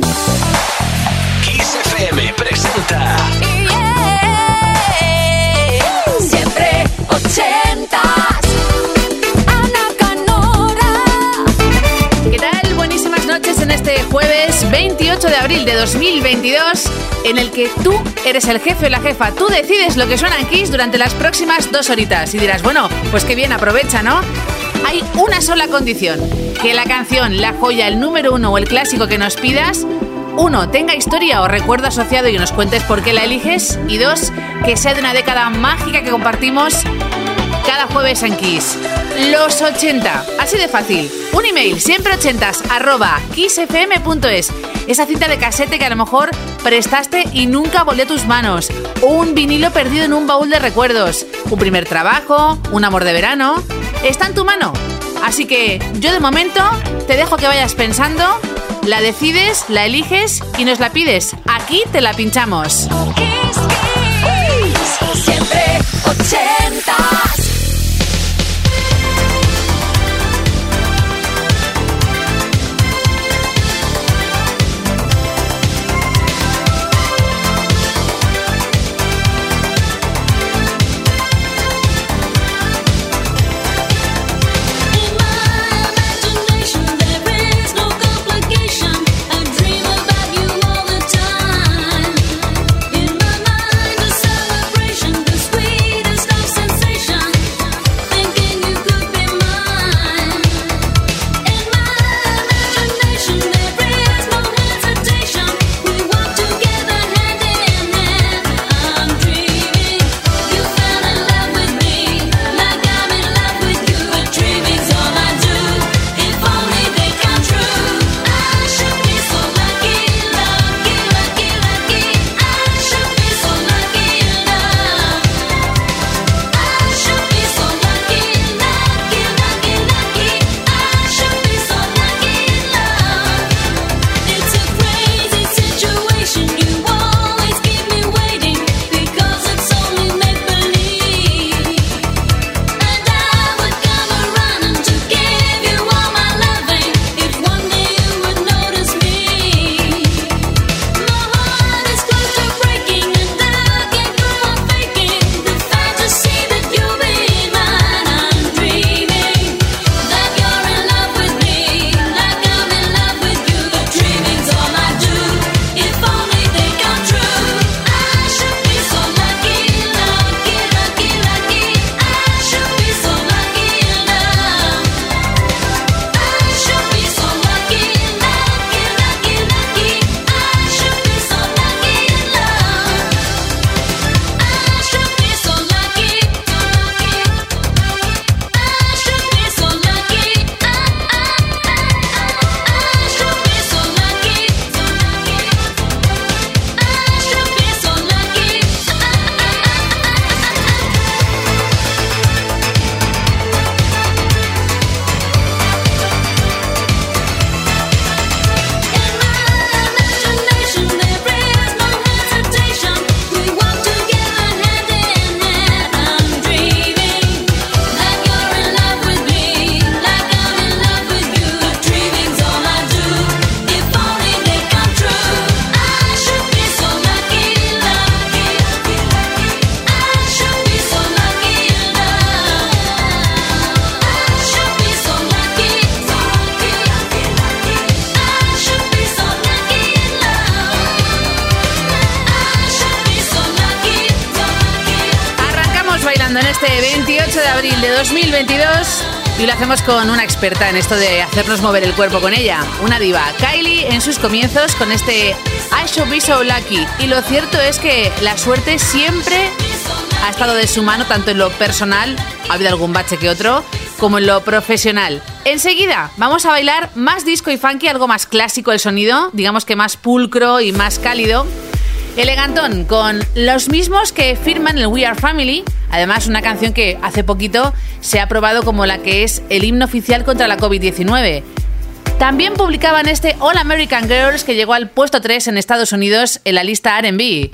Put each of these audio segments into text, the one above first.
Kiss FM presenta. Siempre ochentas. Ana Canora. ¿Qué tal? Buenísimas noches en este jueves 28 de abril de 2022 en el que tú eres el jefe o la jefa. Tú decides lo que suena en Kiss durante las próximas dos horitas. Y dirás, bueno, pues qué bien, aprovecha, ¿no? Hay una sola condición, que la canción, la joya, el número uno o el clásico que nos pidas, uno, tenga historia o recuerdo asociado y nos cuentes por qué la eliges. Y dos, que sea de una década mágica que compartimos cada jueves en Kiss. Los 80, así de fácil. Un email, siempre ochentas, arroba kissfm.es esa cinta de casete que a lo mejor prestaste y nunca volvió a tus manos, o un vinilo perdido en un baúl de recuerdos, un primer trabajo, un amor de verano, está en tu mano. Así que yo de momento te dejo que vayas pensando, la decides, la eliges y nos la pides. Aquí te la pinchamos. Kiss, kiss, siempre 80. Con una experta en esto de hacernos mover el cuerpo con ella, una diva, Kylie en sus comienzos con este I Should Be So Lucky. Y lo cierto es que la suerte siempre ha estado de su mano tanto en lo personal, ha habido algún bache que otro, como en lo profesional. Enseguida vamos a bailar más disco y funky, algo más clásico el sonido, digamos que más pulcro y más cálido. Elegantón, con los mismos que firman el We Are Family. Además, una canción que hace poquito se ha aprobado como la que es el himno oficial contra la COVID-19. También publicaban este All American Girls que llegó al puesto 3 en Estados Unidos en la lista RB.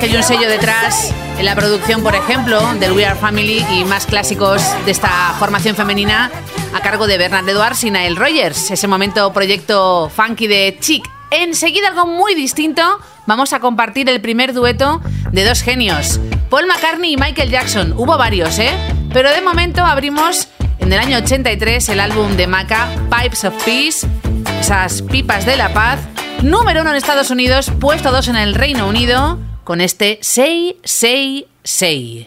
que hay un sello detrás en la producción, por ejemplo, del We Are Family y más clásicos de esta formación femenina a cargo de Bernard Edwards y Nael Rogers. Ese momento proyecto funky de Chic. Enseguida algo muy distinto, vamos a compartir el primer dueto de dos genios, Paul McCartney y Michael Jackson. Hubo varios, ¿eh? Pero de momento abrimos en el año 83 el álbum de Maca, Pipes of Peace, esas pipas de la paz, número uno en Estados Unidos, puesto dos en el Reino Unido con este 666.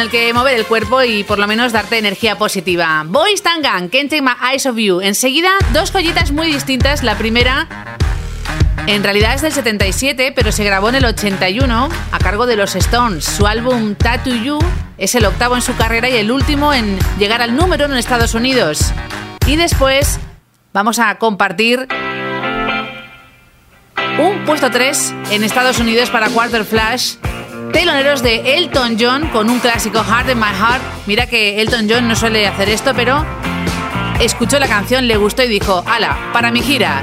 El que mover el cuerpo y por lo menos darte energía positiva. Boys Tangan, Can't Take My Eyes of You. Enseguida, dos joyitas muy distintas. La primera, en realidad es del 77, pero se grabó en el 81 a cargo de los Stones. Su álbum Tattoo You es el octavo en su carrera y el último en llegar al número en Estados Unidos. Y después vamos a compartir un puesto 3 en Estados Unidos para Quarter Flash. Teloneros de Elton John con un clásico Heart in My Heart. Mira que Elton John no suele hacer esto, pero escuchó la canción, le gustó y dijo, ala, para mi gira.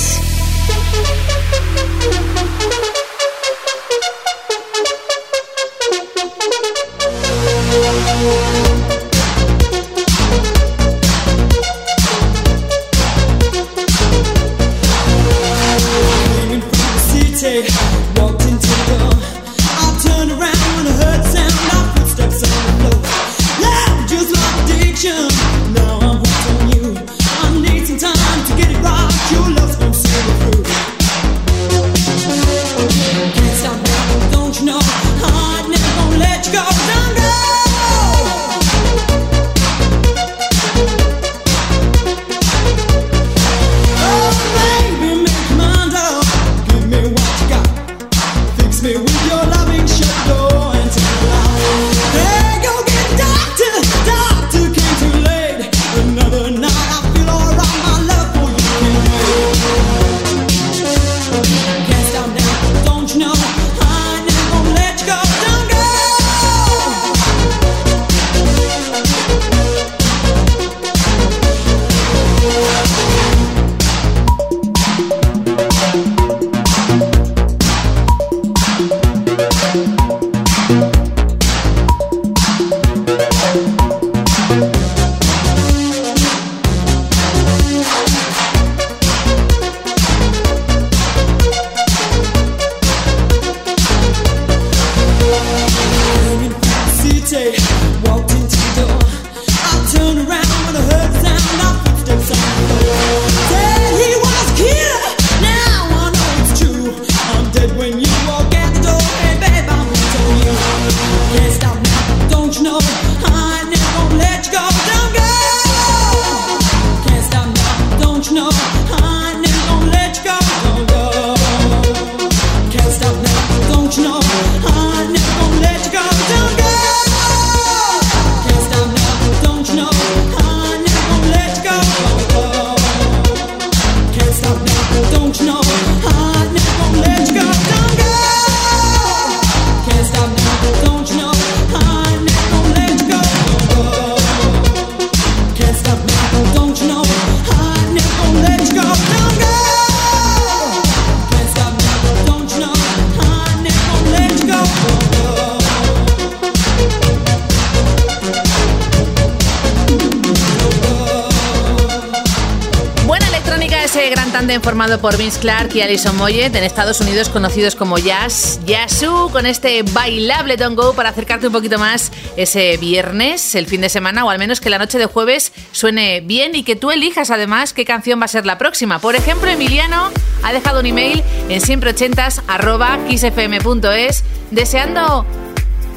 por Vince Clark y Alison Moyet en Estados Unidos conocidos como Jazz. Yazoo con este bailable Don't Go para acercarte un poquito más ese viernes, el fin de semana o al menos que la noche de jueves suene bien y que tú elijas además qué canción va a ser la próxima. Por ejemplo, Emiliano ha dejado un email en siempreochentas@xfm.es deseando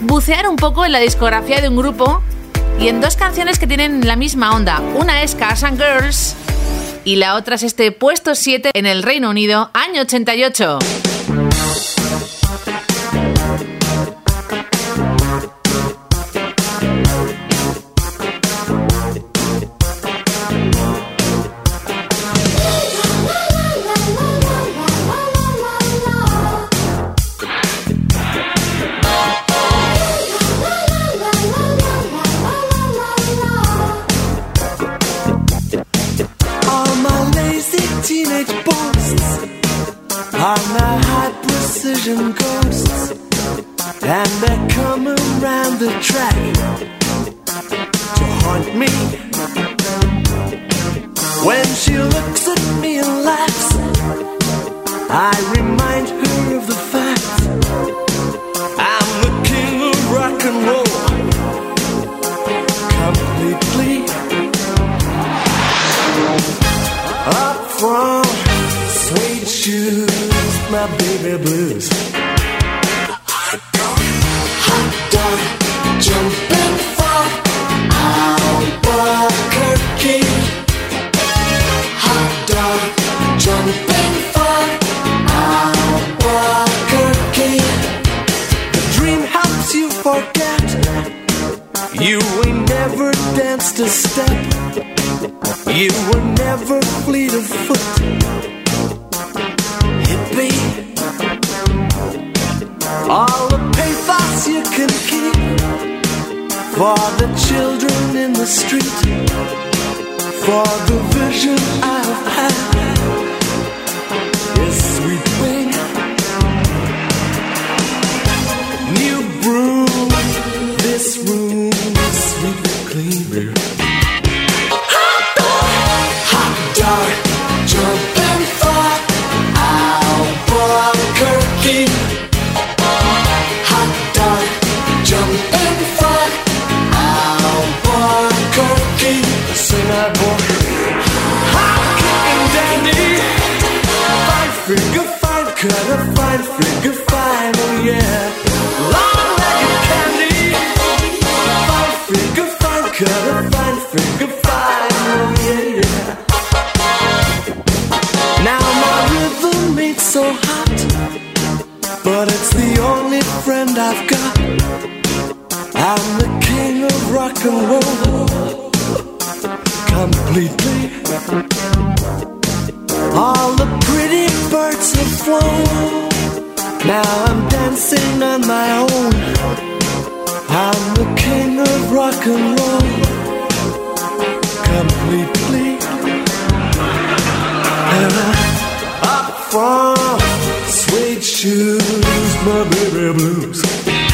bucear un poco en la discografía de un grupo y en dos canciones que tienen la misma onda. Una es Cars and Girls y la otra es este puesto 7 en el Reino Unido, año 88. All the you can keep for the children in the street, for the vision I've had. Sweet shoes, my baby blues.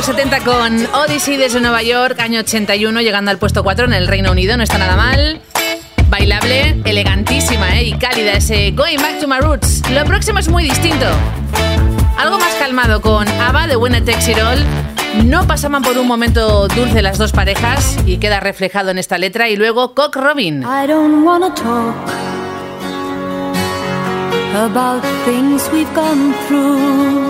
Los 70 con Odyssey desde Nueva York, año 81, llegando al puesto 4 en el Reino Unido, no está nada mal. Bailable, elegantísima ¿eh? y cálida ese Going Back to My Roots. Lo próximo es muy distinto. Algo más calmado con ABBA de It All. No pasaban por un momento dulce las dos parejas y queda reflejado en esta letra. Y luego Cock Robin. I don't wanna talk about things we've gone through,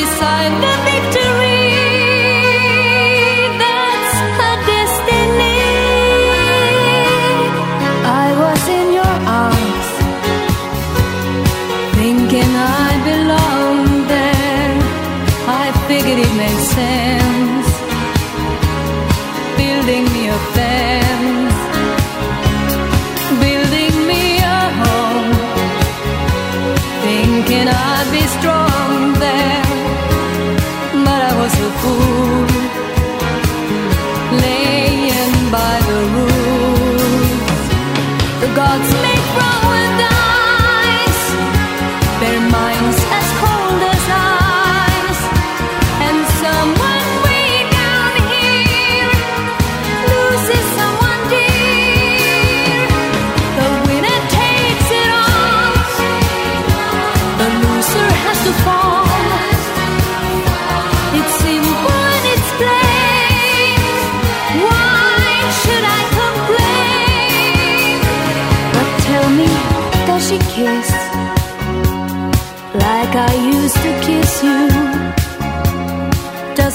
beside the victory. That's her destiny. I was in your arms, thinking I belonged there. I figured it made sense, building me a fence building me a home, thinking I'd be strong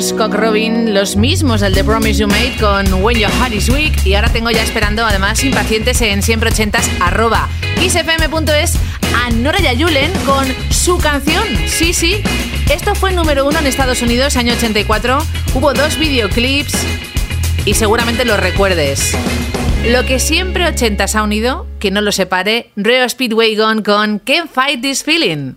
Oscock Robin, los mismos del de Promise You Made con When Your Heart Is Weak y ahora tengo ya esperando además impacientes en siempre ochentas arroba xfm.es a Nora Yayulen con su canción, sí, sí. Esto fue número uno en Estados Unidos, año 84, hubo dos videoclips y seguramente los recuerdes. Lo que siempre ochentas ha unido, que no lo separe, Reo Speedwagon con Can't Fight This Feeling.